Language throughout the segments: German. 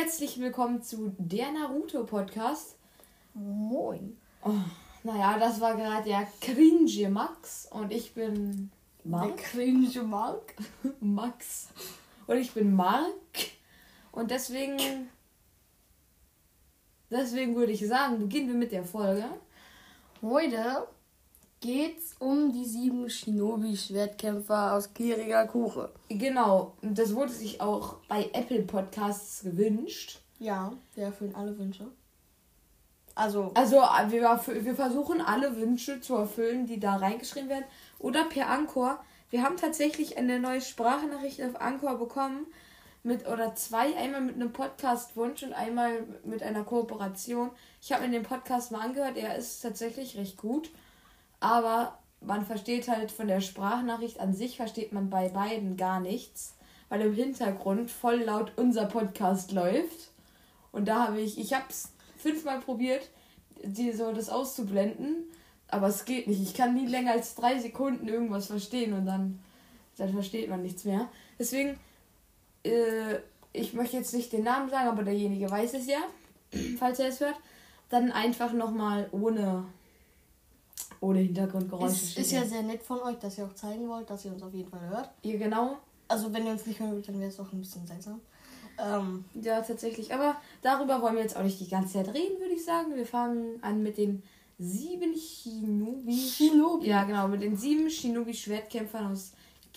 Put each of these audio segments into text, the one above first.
Herzlich willkommen zu der Naruto Podcast. Moin. Oh, naja, das war gerade der Cringe Max und ich bin Mark. Der Cringe Mark. Max. Und ich bin Mark. Und deswegen. Deswegen würde ich sagen, beginnen wir mit der Folge. Heute geht's um die sieben Shinobi-Schwertkämpfer aus Kirigakure. Genau, und das wurde sich auch bei Apple Podcasts gewünscht. Ja, wir erfüllen alle Wünsche. Also, also wir, wir versuchen alle Wünsche zu erfüllen, die da reingeschrieben werden. Oder per Anchor. Wir haben tatsächlich eine neue Sprachnachricht auf Anchor bekommen. Mit, oder zwei, einmal mit einem Podcast-Wunsch und einmal mit einer Kooperation. Ich habe mir den Podcast mal angehört, er ist tatsächlich recht gut. Aber man versteht halt von der Sprachnachricht an sich, versteht man bei beiden gar nichts. Weil im Hintergrund voll laut unser Podcast läuft. Und da habe ich, ich habe es fünfmal probiert, die so das auszublenden. Aber es geht nicht. Ich kann nie länger als drei Sekunden irgendwas verstehen und dann, dann versteht man nichts mehr. Deswegen, äh, ich möchte jetzt nicht den Namen sagen, aber derjenige weiß es ja, falls er es hört. Dann einfach nochmal ohne ohne Hintergrundgeräusche. Ist, ist ja sehr nett von euch, dass ihr auch zeigen wollt, dass ihr uns auf jeden Fall hört. Ja, genau. Also wenn ihr uns nicht hören wollt, dann wäre es auch ein bisschen seltsam. Ähm, ja, tatsächlich. Aber darüber wollen wir jetzt auch nicht die ganze Zeit reden, würde ich sagen. Wir fangen an mit den sieben Shinobi. Shinobi? Ja, genau, mit den sieben Shinobi-Schwertkämpfern aus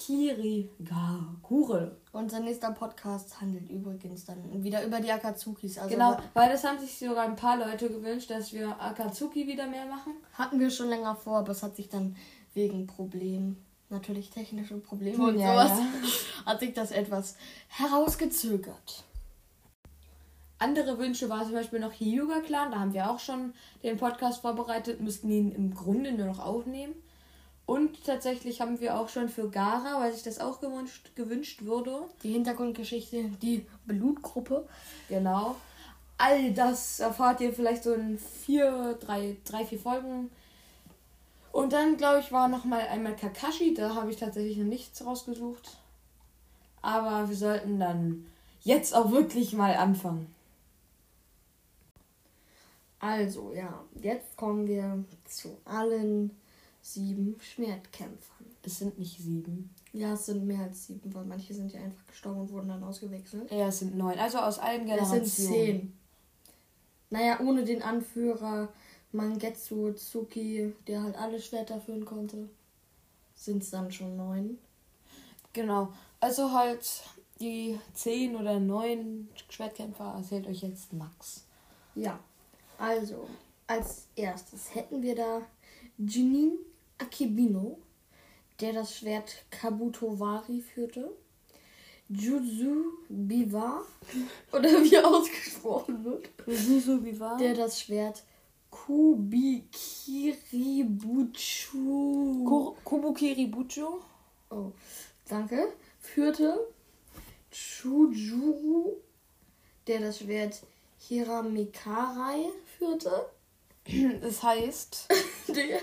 Kirigakure. Unser nächster Podcast handelt übrigens dann wieder über die Akazukis. Also genau, weil das haben sich sogar ein paar Leute gewünscht, dass wir Akazuki wieder mehr machen. Hatten wir schon länger vor, aber es hat sich dann wegen Problemen, natürlich technische Probleme und ja, sowas, ja. hat sich das etwas herausgezögert. Andere Wünsche war zum Beispiel noch Hyuga Clan, da haben wir auch schon den Podcast vorbereitet, müssten ihn im Grunde nur noch aufnehmen. Und tatsächlich haben wir auch schon für Gara, weil sich das auch gewünscht, gewünscht wurde. Die Hintergrundgeschichte, die Blutgruppe. Genau. All das erfahrt ihr vielleicht so in vier, drei, drei, vier Folgen. Und dann, glaube ich, war noch mal einmal Kakashi. Da habe ich tatsächlich noch nichts rausgesucht. Aber wir sollten dann jetzt auch wirklich mal anfangen. Also, ja, jetzt kommen wir zu allen sieben Schwertkämpfern. Es sind nicht sieben. Ja, es sind mehr als sieben, weil manche sind ja einfach gestorben und wurden dann ausgewechselt. Ja, es sind neun. Also aus allen Generationen. Es sind zehn. Naja, ohne den Anführer Mangetsu Tsuki, der halt alle Schwerter führen konnte, sind es dann schon neun. Genau. Also halt die zehn oder neun Schwertkämpfer erzählt euch jetzt Max. Ja. Also, als erstes hätten wir da Jinin Akibino, der das Schwert Kabutowari führte. Juzu Biwa, oder wie ausgesprochen wird. Juzu Biwa. Der das Schwert Kubikiribuchu. Kubukiribuchu? Oh, danke. Führte. Chujuru, der das Schwert Hiramikarai führte. Das heißt. der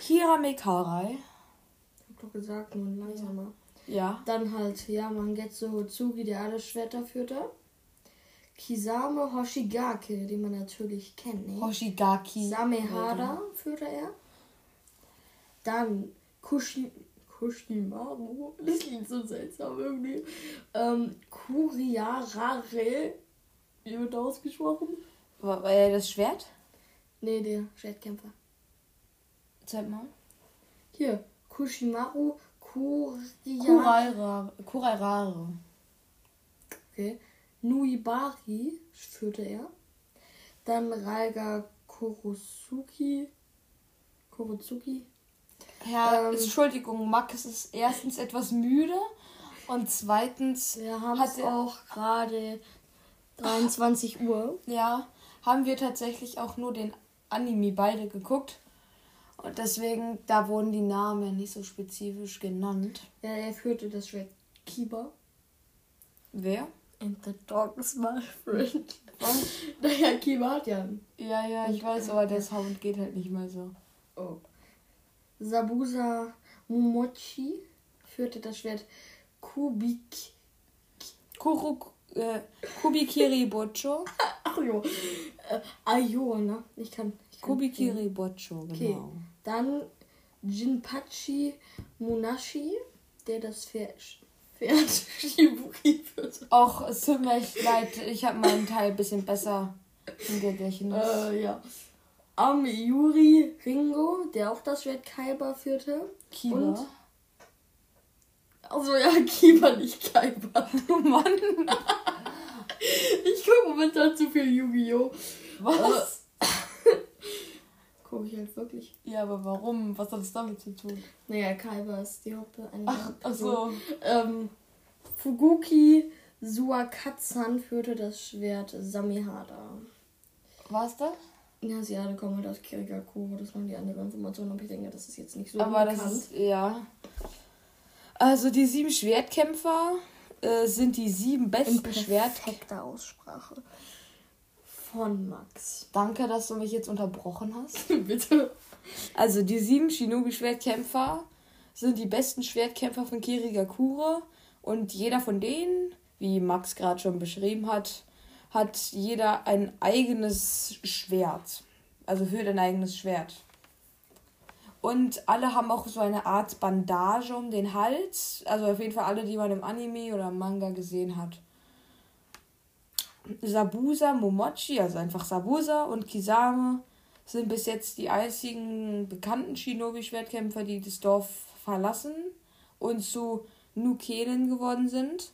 Hiramekarai. Ich hab doch gesagt, nur langsamer. Ja. Dann halt, ja, Mangetsu Tsugi, der alle Schwerter führte. Kisame Hoshigake, den man natürlich kennt. Ne? Hoshigaki. Samehada führte er. Dann Kushi, Kushimaru, das klingt so seltsam irgendwie. Ähm, Kuriarare, wie wird ausgesprochen? War, war er das Schwert? Nee, der Schwertkämpfer. Zeig mal. Hier, Kushimaru Kurairare. Kurairare. Okay. Nuibari führte er. Dann Raiga Kurosuki. Kurosuki. Ja, ähm, Entschuldigung, Max ist erstens etwas müde und zweitens. Wir haben es auch gerade 23 Uhr. Ja, haben wir tatsächlich auch nur den Anime beide geguckt. Und deswegen, da wurden die Namen nicht so spezifisch genannt. Ja, er führte das Schwert Kiba. Wer? And the dog is my friend. Was? naja, Kiba hat ja. Ja, ja, ich weiß, aber der Sound geht halt nicht mal so. Oh. Sabusa Momochi führte das Schwert Kubik. Kuruk. äh, Kubikiri Bocho. Ach jo. Äh, Ayo, ne? Ich kann. Kubikiri Bocho, genau. Okay. Dann Jinpachi Munashi, der das Pferd, Pferd Shibuki wird. Och, es tut mir echt leid. Ich habe meinen Teil ein bisschen besser im Gedächtnis. Äh, ja. Am Yuri Ringo, der auch das Schwert Kaiba führte. Kiba. Und also ja, Kiba, nicht Kaiba. Oh Mann. ich gucke momentan zu viel Yu-Gi-Oh! Was? Gucke ich halt wirklich. Ja, aber warum? Was hat es damit zu tun? Naja, Kaiba ist die eine Ach, ach so. Ähm, Fuguki Suakatsan führte das Schwert Samihada. Was das? Ja, sie alle kommen halt aus Kirigakure. Das waren die andere Informationen, aber ich denke, das ist jetzt nicht so aber bekannt. Das ist, ja. Also die sieben Schwertkämpfer äh, sind die sieben besten Schwertkämpfer. Aussprache von Max. Danke, dass du mich jetzt unterbrochen hast. Bitte. Also die sieben Shinobi-Schwertkämpfer sind die besten Schwertkämpfer von Kirigakure und jeder von denen, wie Max gerade schon beschrieben hat, hat jeder ein eigenes Schwert. Also für ein eigenes Schwert. Und alle haben auch so eine Art Bandage um den Hals. Also auf jeden Fall alle, die man im Anime oder im Manga gesehen hat. Sabusa, Momochi, also einfach Sabusa und Kisame sind bis jetzt die einzigen bekannten Shinobi-Schwertkämpfer, die das Dorf verlassen und zu Nukenen geworden sind.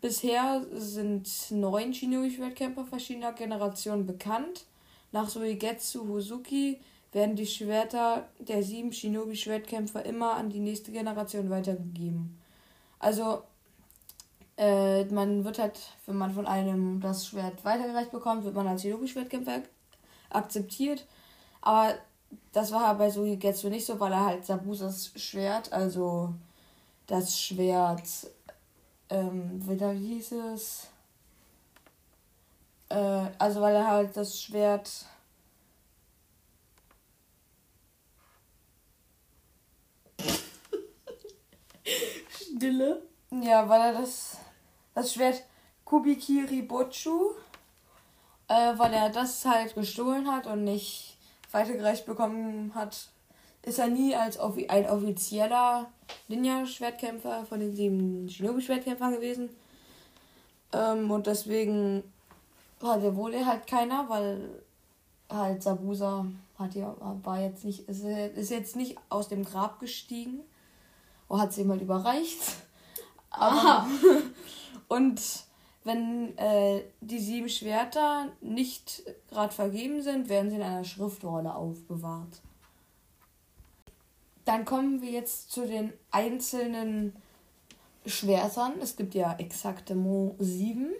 Bisher sind neun Shinobi-Schwertkämpfer verschiedener Generationen bekannt. Nach Suigetsu Hozuki werden die Schwerter der sieben Shinobi-Schwertkämpfer immer an die nächste Generation weitergegeben. Also, äh, man wird halt, wenn man von einem das Schwert weitergereicht bekommt, wird man als Shinobi-Schwertkämpfer akzeptiert. Aber das war halt bei Suigetsu nicht so, weil er halt Sabusas Schwert, also das Schwert, ähm, wie hieß es? Äh, also weil er halt das Schwert Stille. Ja, weil er das, das Schwert Kubikiri Bochu, äh, weil er das halt gestohlen hat und nicht weitergereicht bekommen hat, ist er nie als ein offizieller Ninja-Schwertkämpfer von den sieben Shinobi-Schwertkämpfern gewesen. Ähm, und deswegen wohl er halt keiner, weil halt Sabusa hat ja, war jetzt nicht, ist, ist jetzt nicht aus dem Grab gestiegen oh, hat sie mal überreicht. Aha. und wenn äh, die sieben Schwerter nicht gerade vergeben sind, werden sie in einer Schriftrolle aufbewahrt. Dann kommen wir jetzt zu den einzelnen Schwertern. Es gibt ja exakte sieben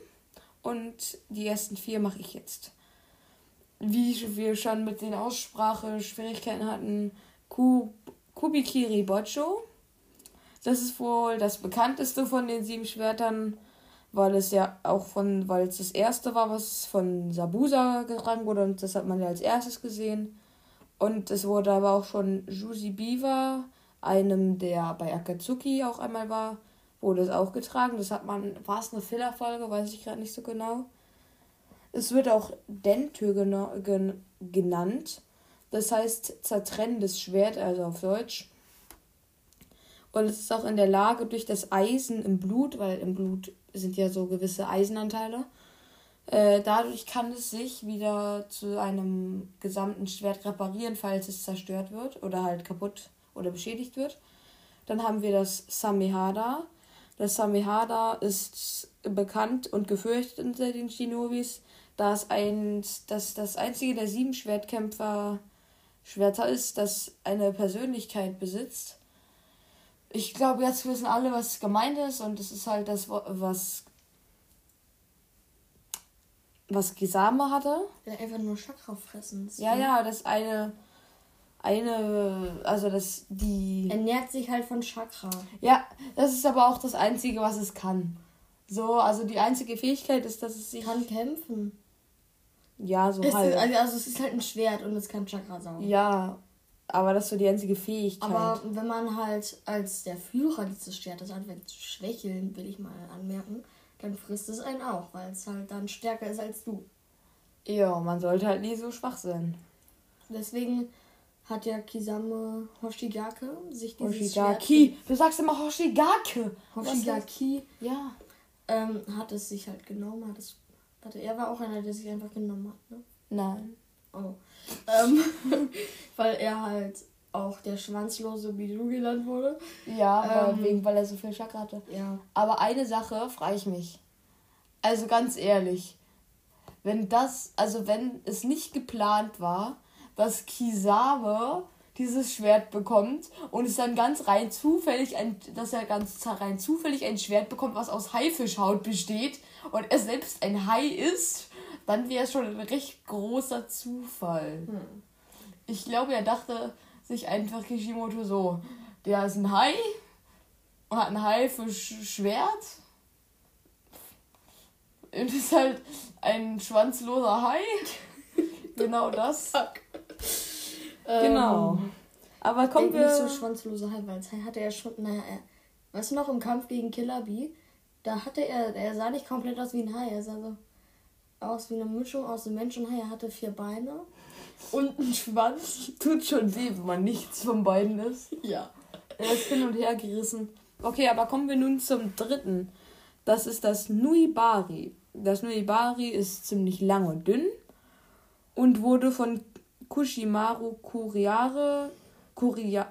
und die ersten vier mache ich jetzt. Wie wir schon mit den Aussprache Schwierigkeiten hatten, Kubikiri Bocho das ist wohl das bekannteste von den sieben Schwertern, weil es ja auch von, weil es das erste war, was von Sabusa getragen wurde und das hat man ja als erstes gesehen. Und es wurde aber auch schon Jusi Biwa, einem, der bei Akatsuki auch einmal war, wurde es auch getragen. Das hat man, war es eine Fillerfolge, weiß ich gerade nicht so genau. Es wird auch Dentö genannt. Das heißt zertrennendes Schwert, also auf Deutsch. Und es ist auch in der Lage, durch das Eisen im Blut, weil im Blut sind ja so gewisse Eisenanteile, äh, dadurch kann es sich wieder zu einem gesamten Schwert reparieren, falls es zerstört wird oder halt kaputt oder beschädigt wird. Dann haben wir das Samehada. Das Samehada ist bekannt und gefürchtet unter den Shinobis, da es ein, dass das einzige der sieben Schwertkämpfer Schwerter ist, das eine Persönlichkeit besitzt ich glaube, jetzt wissen alle, was gemeint ist und es ist halt das, was was Gisame hatte. Ja, einfach nur Chakra fressen. Ja, ja, das eine eine, also das die ernährt sich halt von Chakra. Ja, das ist aber auch das einzige, was es kann. So, also die einzige Fähigkeit ist, dass es sich kann kämpfen. Ja, so halt. Ist, also es ist halt ein Schwert und es kann Chakra saugen. Ja, aber das ist so die einzige Fähigkeit. Aber wenn man halt als der Führer dieses Schwertes anfängt zu schwächeln, will ich mal anmerken, dann frisst es einen auch, weil es halt dann stärker ist als du. Ja, man sollte halt nie so schwach sein. Deswegen hat ja Kisame Hoshigake sich dieses Hoshigaki. Schwert du sagst immer Hoshigake. Hoshigaki. Ja. Ähm, hat es sich halt genommen. Hat es, warte, er war auch einer, der sich einfach genommen hat, ne? Nein. Oh. Ähm, weil er halt auch der schwanzlose Bidu genannt wurde. Ja, ähm, wegen, weil er so viel Chakra hatte. Ja. Aber eine Sache frage ich mich. Also ganz ehrlich, wenn das, also wenn es nicht geplant war, dass Kisame dieses Schwert bekommt und es dann ganz rein zufällig ein, dass er ganz rein zufällig ein Schwert bekommt, was aus Haifischhaut besteht und er selbst ein Hai ist, dann wäre es schon ein recht großer Zufall. Hm. Ich glaube, er dachte sich einfach Kishimoto so, der ist ein Hai und hat ein Haifischschwert und ist halt ein schwanzloser Hai. genau das. Fuck. Genau. Ähm, Aber kommen wir. Nicht so schwanzlose Hai, weil Hai hatte er schon. Naja, er, weißt du noch, im Kampf gegen Killer Bee? Da hatte er. Er sah nicht komplett aus wie ein Hai. Er sah so aus wie eine Mischung aus einem Mensch und Hai. Er hatte vier Beine und einen Schwanz. Tut schon weh, wenn man nichts von beiden ist. Ja. Er ist hin und her gerissen. Okay, aber kommen wir nun zum dritten. Das ist das Nuibari. Das Nuibari ist ziemlich lang und dünn und wurde von Kushimaru Kuriare, Kuria,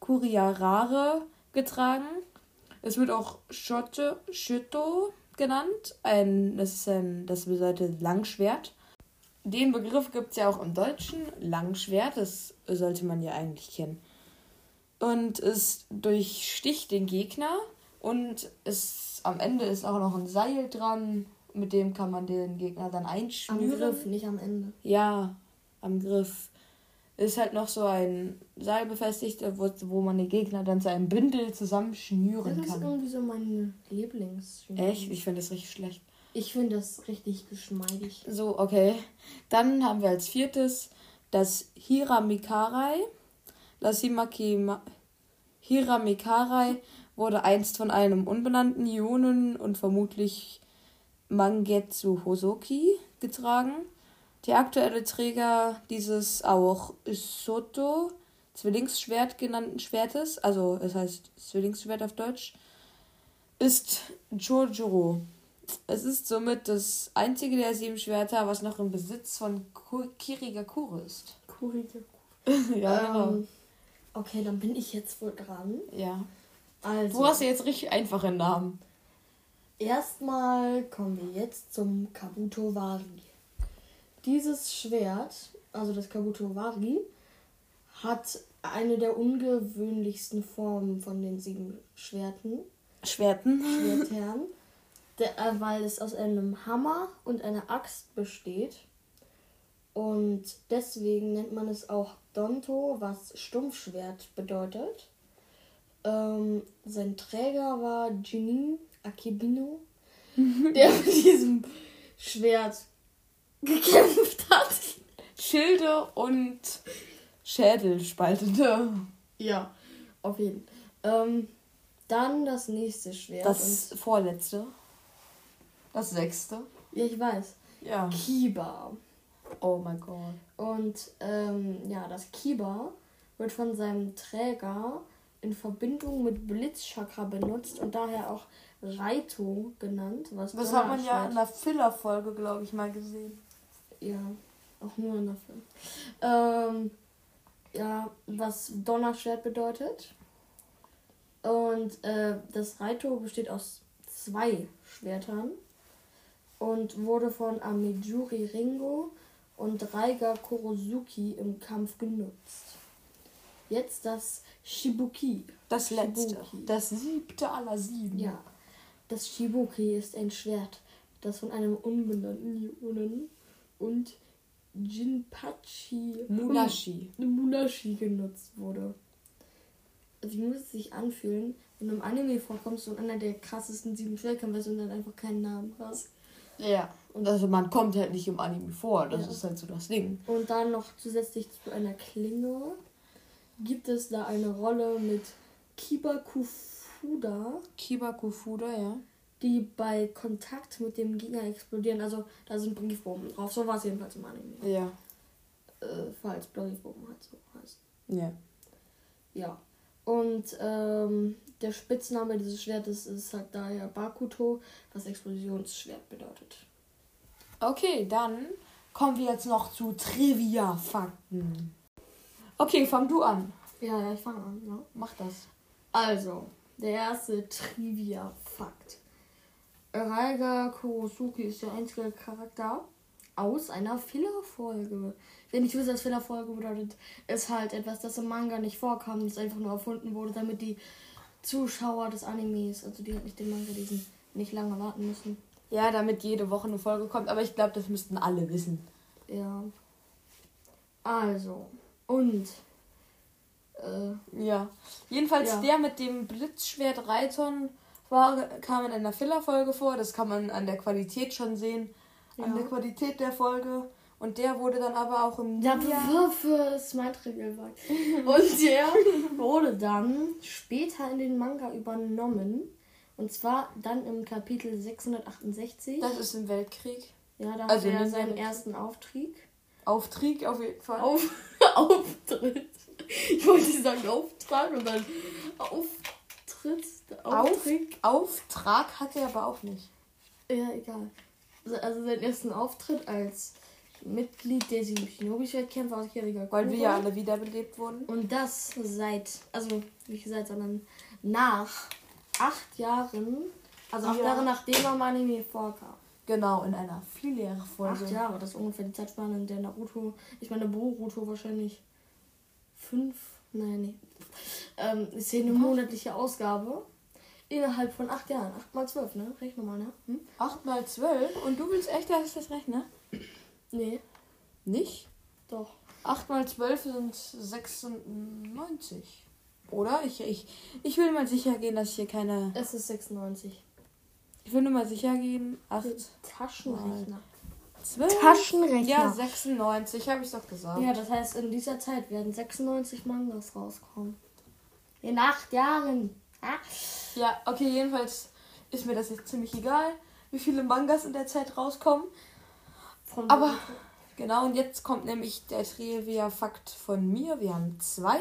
Kuriarare getragen. Es wird auch Shito genannt. Ein, das, ist ein, das bedeutet Langschwert. Den Begriff gibt es ja auch im Deutschen. Langschwert, das sollte man ja eigentlich kennen. Und es durchsticht den Gegner und es, am Ende ist auch noch ein Seil dran. Mit dem kann man den Gegner dann einschnüren. Am Griff, nicht am Ende. Ja, am Griff ist halt noch so ein Seil befestigt, wo, wo man die Gegner dann zu einem Bündel zusammenschnüren kann. Das ist irgendwie so mein Lieblings. Echt? Ich finde das richtig schlecht. Ich finde das richtig geschmeidig. So, okay. Dann haben wir als viertes das Hiramikarai. Das Himaki Hiramikarai wurde einst von einem unbenannten Ionen und vermutlich Mangetsu Hosoki getragen. Der aktuelle Träger dieses auch Soto Zwillingsschwert genannten Schwertes, also es heißt Zwillingsschwert auf Deutsch, ist Chojuro. Es ist somit das einzige der sieben Schwerter, was noch im Besitz von Kirigakure ist. Kirigakure. ja, genau. Ähm, okay, dann bin ich jetzt wohl dran. Ja. Also. Du hast ja jetzt richtig einfache Namen. Erstmal kommen wir jetzt zum Kabuto Wari. Dieses Schwert, also das Kabuto Wari, hat eine der ungewöhnlichsten Formen von den sieben Schwerten. Schwerten. Schwertern. Äh, weil es aus einem Hammer und einer Axt besteht. Und deswegen nennt man es auch Donto, was Stumpfschwert bedeutet. Ähm, sein Träger war Jinin Akebino, der mit diesem Schwert gekämpft hat. Schilde und Schädel spaltete. Ja, auf jeden Fall. Ähm, dann das nächste Schwert. Das vorletzte. Das sechste. Ja, ich weiß. Ja. Kiba. Oh mein Gott. Und ähm, ja, das Kiba wird von seinem Träger in Verbindung mit Blitzchakra benutzt und daher auch Raito genannt. Was das hat man ja in der Filler-Folge, glaube ich, mal gesehen. Ja, auch nur in der Film. Ähm, ja, was Donnerschwert bedeutet. Und äh, das Raito besteht aus zwei Schwertern und wurde von Amejuri Ringo und Raiga Kurosuki im Kampf genutzt. Jetzt das Shibuki. Das letzte. Shibuki. Das siebte aller sieben. Ja. Das Shibuki ist ein Schwert, das von einem unbenannten Ionen und Jinpachi Munashi. Munashi genutzt wurde. Also wie muss es sich anfühlen, wenn du im Anime vorkommst und einer der krassesten sieben Schwertkämpfer und dann einfach keinen Namen hast. Ja. Und also man kommt halt nicht im Anime vor, das ja. ist halt so das Ding. Und dann noch zusätzlich zu einer Klinge gibt es da eine Rolle mit Kiba Kufuda. Kiba Kufuda, ja. die bei Kontakt mit dem Gegner explodieren. Also da sind Briefbomben drauf. So war es jedenfalls im Anime. Ja. Äh, falls Briefbomben halt so heißt. Ja. Ja. Und ähm, der Spitzname dieses Schwertes ist halt daher Bakuto, was Explosionsschwert bedeutet. Okay, dann kommen wir jetzt noch zu Trivia-Fakten. Okay, fang du an. Ja, ja, ich fange an. Ja. Mach das. Also, der erste Trivia-Fakt. Raiga Kurosuki ist der einzige Charakter aus einer Filler-Folge. Wenn ich wüsste, was Filler-Folge bedeutet, ist halt etwas, das im Manga nicht vorkam, das einfach nur erfunden wurde, damit die Zuschauer des Animes, also die halt nicht den Manga lesen, nicht lange warten müssen. Ja, damit jede Woche eine Folge kommt, aber ich glaube, das müssten alle wissen. Ja. Also, und. Äh, ja. Jedenfalls ja. der mit dem Blitzschwert Reiton war, kam in einer Filler-Folge vor. Das kann man an der Qualität schon sehen. Ja. An der Qualität der Folge. Und der wurde dann aber auch im. Ja, für, für Smart Regelwerk. Und der wurde dann später in den Manga übernommen. Und zwar dann im Kapitel 668. Das ist im Weltkrieg. Ja, da also hat er seinen ersten Auftrieb. Auftrieb auf jeden Fall. Auf, Auftritt. Ich wollte sagen Auftrag und dann Auftritt. Auftritt. Auf, Auftrag hat er aber auch nicht. Ja, egal. Also, seinen ersten Auftritt als Mitglied der Shinobi-Schwertkämpfer aus Kiriga Weil wir ja alle wiederbelebt wurden. Und das seit, also wie gesagt, sondern nach acht Jahren, also acht ja. Jahre nachdem er Anime vorkam. Genau, in einer Folge. Acht Jahre, das ist ungefähr die Zeitspanne, in der Naruto, ich meine Boruto wahrscheinlich fünf, nein, nee, ähm, ist hier eine monatliche Ausgabe. Innerhalb von acht Jahren. Acht mal zwölf, ne? Rechne mal, ne? Hm? Acht mal zwölf? Und du willst echt, dass ich das rechne? Nee. Nicht? Doch. 8 mal 12 sind 96. Oder? Ich, ich, ich will mal sicher gehen, dass ich hier keine. Es ist 96. Ich will nur mal sicher gehen. 8 Taschenrechner. 12? Taschenrechner. Ja, 96, habe ich doch gesagt. Ja, das heißt, in dieser Zeit werden 96 Mangas rauskommen. In acht Jahren. Ja, okay, jedenfalls ist mir das jetzt ziemlich egal, wie viele Mangas in der Zeit rauskommen. Von Aber genau, und jetzt kommt nämlich der Trivia-Fakt von mir. Wir haben zwei.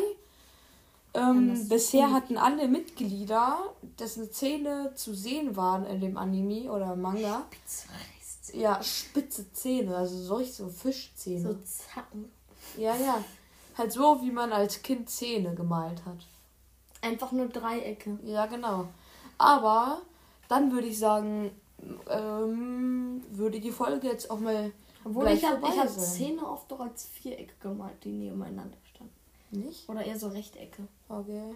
Ähm, bisher hatten alle Mitglieder, dessen Zähne zu sehen waren in dem Anime oder Manga. Spitze Ja, spitze Zähne, also solch so Fischzähne. So Zacken. Ja, ja. Halt so, wie man als Kind Zähne gemalt hat. Einfach nur Dreiecke. Ja, genau. Aber dann würde ich sagen, ähm, würde die Folge jetzt auch mal obwohl ich habe hab Zähne oft doch als Vierecke gemalt, die nebeneinander standen. Nicht? Oder eher so Rechtecke. Okay.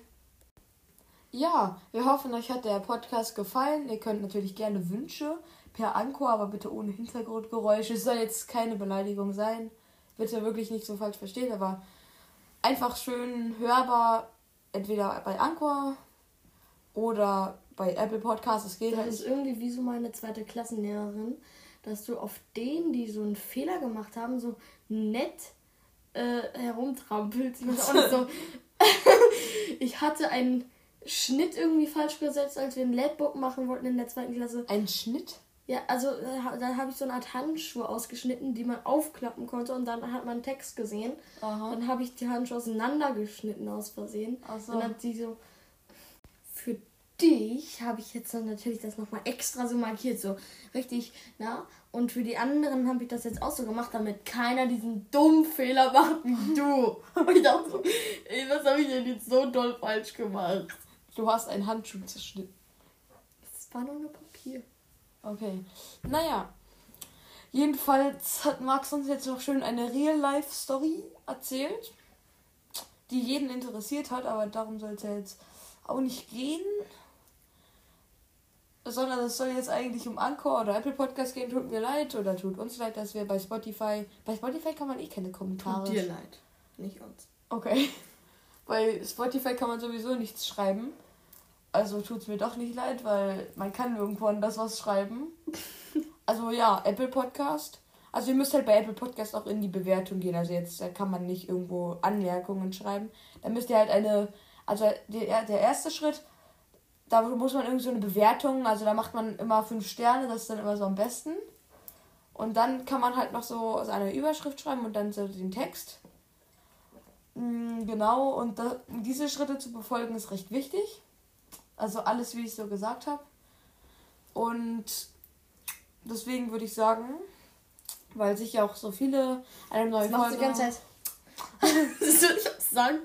Ja, wir hoffen, euch hat der Podcast gefallen. Ihr könnt natürlich gerne Wünsche per Anchor, aber bitte ohne Hintergrundgeräusche. Es soll jetzt keine Beleidigung sein. Bitte wirklich nicht so falsch verstehen, aber einfach schön hörbar, entweder bei Anchor oder bei Apple Podcasts. Es geht das halt. Das ist irgendwie wie so meine zweite Klassenlehrerin dass du auf denen, die so einen Fehler gemacht haben, so nett äh, herumtrampelst. Ich, so, ich hatte einen Schnitt irgendwie falsch gesetzt, als wir ein Labbook machen wollten in der zweiten Klasse. Ein Schnitt? Ja, also äh, da habe ich so eine Art Handschuhe ausgeschnitten, die man aufklappen konnte und dann hat man Text gesehen. Aha. Dann habe ich die Handschuhe auseinandergeschnitten aus Versehen. So. Und dann hat sie so für dich habe ich jetzt dann natürlich das nochmal extra so markiert, so richtig, na. Und für die anderen habe ich das jetzt auch so gemacht, damit keiner diesen dummen Fehler macht wie du. Und ich dachte so, ey, was habe ich denn jetzt so doll falsch gemacht? Du hast einen Handschuh zerschnitten. Das war nur Papier. Okay. Naja. Jedenfalls hat Max uns jetzt noch schön eine Real-Life-Story erzählt, die jeden interessiert hat, aber darum soll es ja jetzt auch nicht gehen sondern es soll jetzt eigentlich um Anchor oder Apple Podcast gehen. Tut mir leid oder tut uns leid, dass wir bei Spotify. Bei Spotify kann man eh keine Kommentare. Tut dir leid, nicht uns. Okay. Bei Spotify kann man sowieso nichts schreiben. Also tut es mir doch nicht leid, weil man kann irgendwo anders was schreiben. Also ja, Apple Podcast. Also ihr müsst halt bei Apple Podcast auch in die Bewertung gehen. Also jetzt da kann man nicht irgendwo Anmerkungen schreiben. Da müsst ihr halt eine. Also der, der erste Schritt da muss man irgendwie so eine Bewertung, also da macht man immer fünf Sterne, das ist dann immer so am besten. Und dann kann man halt noch so eine Überschrift schreiben und dann so den Text. Mm, genau, und da, diese Schritte zu befolgen ist recht wichtig. Also alles, wie ich so gesagt habe. Und deswegen würde ich sagen, weil sich ja auch so viele eine neue das Folge. Die ganze Zeit. das soll ich sagen.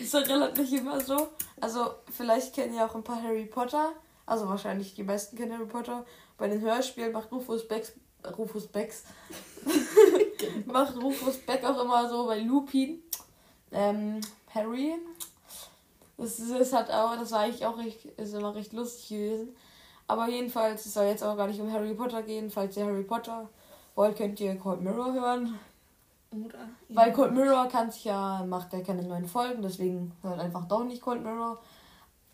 Ist ja relativ immer so. Also, vielleicht kennen ja auch ein paar Harry Potter. Also, wahrscheinlich die meisten kennen Harry Potter. Bei den Hörspielen macht Rufus Becks. Rufus Becks. macht Rufus Beck auch immer so bei Lupin. Ähm, Harry. Das, das hat auch, das war eigentlich auch recht, ist immer recht lustig gewesen. Aber jedenfalls, es soll jetzt auch gar nicht um Harry Potter gehen. Falls ihr Harry Potter wollt, könnt ihr Cold Mirror hören. Oder? Ja. Weil Cold Mirror kann sich ja, macht ja keine neuen Folgen, deswegen hört einfach doch nicht Cold Mirror.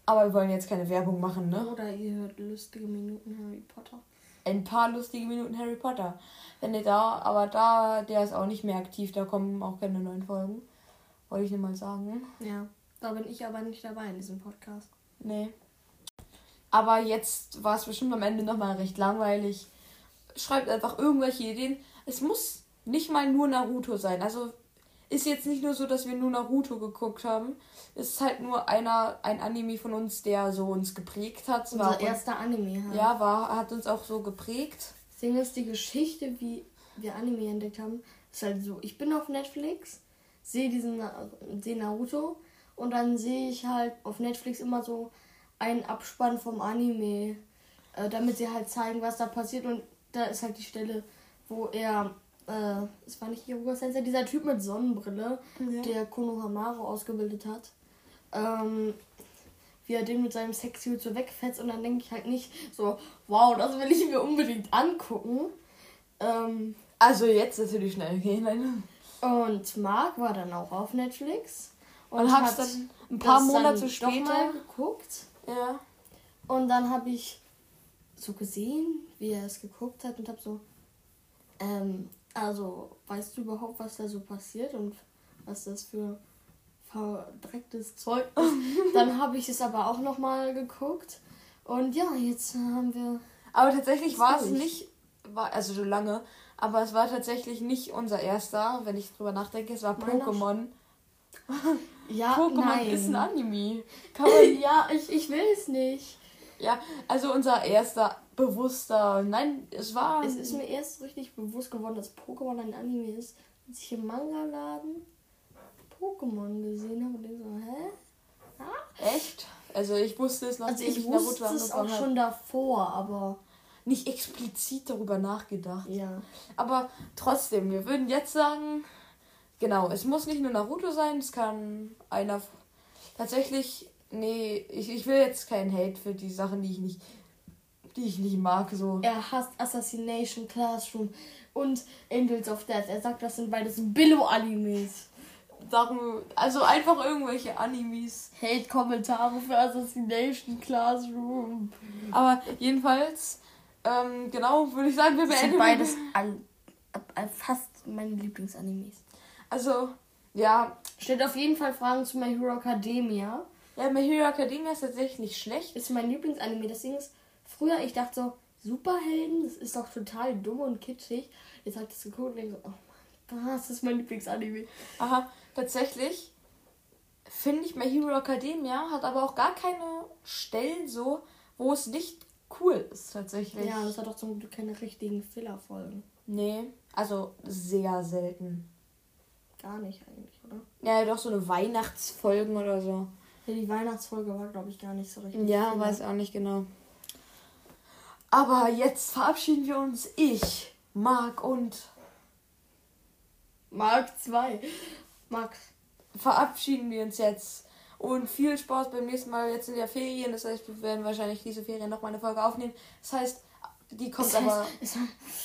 Aber wir wollen jetzt keine Werbung machen, ne? Oder ihr hört lustige Minuten Harry Potter. Ein paar lustige Minuten Harry Potter. Wenn ihr da, aber da, der ist auch nicht mehr aktiv, da kommen auch keine neuen Folgen. Wollte ich nur mal sagen. Ja, da bin ich aber nicht dabei in diesem Podcast. Nee. Aber jetzt war es bestimmt am Ende nochmal recht langweilig. Schreibt einfach irgendwelche Ideen. Es muss nicht mal nur Naruto sein. Also ist jetzt nicht nur so, dass wir nur Naruto geguckt haben. Es ist halt nur einer, ein Anime von uns, der so uns geprägt hat. Unser war erster Anime halt. Ja, war, hat uns auch so geprägt. Deswegen ist die Geschichte, wie wir Anime entdeckt haben, ist halt so. Ich bin auf Netflix, sehe diesen sehe Naruto und dann sehe ich halt auf Netflix immer so einen Abspann vom Anime, äh, damit sie halt zeigen, was da passiert und da ist halt die Stelle, wo er äh, es war nicht Yoga Sensei, dieser Typ mit Sonnenbrille, ja. der Konohamaru ausgebildet hat. Ähm, wie er den mit seinem Sexsuit so wegfetzt und dann denke ich halt nicht so, wow, das will ich mir unbedingt angucken. Ähm, also jetzt natürlich schnell gehen. Und Mark war dann auch auf Netflix und, und hat dann ein paar Monate später geguckt. Ja. Und dann habe ich so gesehen, wie er es geguckt hat und habe so, ähm, also, weißt du überhaupt, was da so passiert und was das für verdrecktes Zeug ist? Dann habe ich es aber auch nochmal geguckt. Und ja, jetzt haben wir. Aber tatsächlich war es nicht, war, also schon lange, aber es war tatsächlich nicht unser erster, wenn ich drüber nachdenke, es war Pokémon. Ja, Pokémon nein. ist ein Anime. Kann man, ja, ich, ich will es nicht. Ja, also unser erster bewusster. Nein, es war. Es ist mir erst richtig bewusst geworden, dass Pokémon ein Anime ist, als ich im Manga-Laden Pokémon gesehen habe und ich so, hä? Ah? Echt? Also ich wusste es noch also ich wusste Naruto es auch schon davor, aber nicht explizit darüber nachgedacht. Ja. Aber trotzdem, wir würden jetzt sagen, genau, es muss nicht nur Naruto sein, es kann einer tatsächlich nee, ich, ich will jetzt keinen Hate für die Sachen, die ich nicht die ich nicht mag. So. Er hasst Assassination Classroom und Angels of Death. Er sagt, das sind beides Billo-Animes. also einfach irgendwelche Animes. Hate-Kommentare für Assassination Classroom. Aber jedenfalls, ähm, genau, würde ich sagen, wir beenden. sind beides all, fast meine Lieblingsanimes. Also, ja. Stellt auf jeden Fall Fragen zu My Hero Academia. Ja, My Hero Academia ist tatsächlich nicht schlecht. Ist mein Lieblingsanime. Deswegen ist früher, ich dachte so, Superhelden, das ist doch total dumm und kitschig. Jetzt habe ich das geguckt und denke so, oh mein Gott, das ist mein Lieblingsanime. Aha, tatsächlich finde ich My Hero Academia hat aber auch gar keine Stellen so, wo es nicht cool ist tatsächlich. Ja, das hat doch zum Glück keine richtigen Filler-Folgen. Nee, also sehr selten. Gar nicht eigentlich, oder? Ja, doch so eine Weihnachtsfolgen oder so. Ja, die Weihnachtsfolge war, glaube ich, gar nicht so richtig. Ja, viel. weiß auch nicht genau. Aber jetzt verabschieden wir uns. Ich, Marc und Marc 2. Max. Verabschieden wir uns jetzt. Und viel Spaß beim nächsten Mal. Jetzt sind ja Ferien. Das heißt, wir werden wahrscheinlich diese Ferien nochmal eine Folge aufnehmen. Das heißt, die kommt das heißt, aber.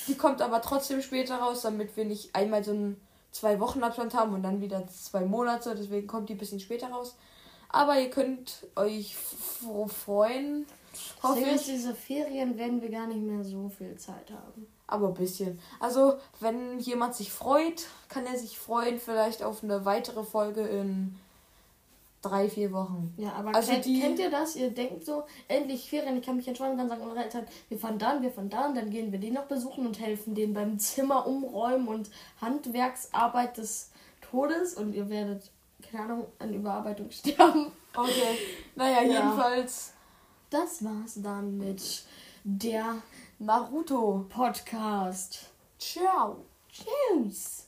Die kommt aber trotzdem später raus, damit wir nicht einmal so einen zwei Wochen Abstand haben und dann wieder zwei Monate. Deswegen kommt die ein bisschen später raus. Aber ihr könnt euch freuen. Hoffe ich. diese Ferien werden wir gar nicht mehr so viel Zeit haben. Aber ein bisschen. Also, wenn jemand sich freut, kann er sich freuen vielleicht auf eine weitere Folge in drei, vier Wochen. Ja, aber also kennt, die, kennt ihr das? Ihr denkt so, endlich Ferien, ich kann mich entspannen, dann sagen eure Eltern, wir fahren dann, wir fahren dann, dann gehen wir den noch besuchen und helfen denen beim Zimmer umräumen und Handwerksarbeit des Todes und ihr werdet, keine Ahnung, an Überarbeitung sterben. Okay, naja, ja. jedenfalls. Das war's dann mit der Naruto Podcast. Ciao. Tschüss.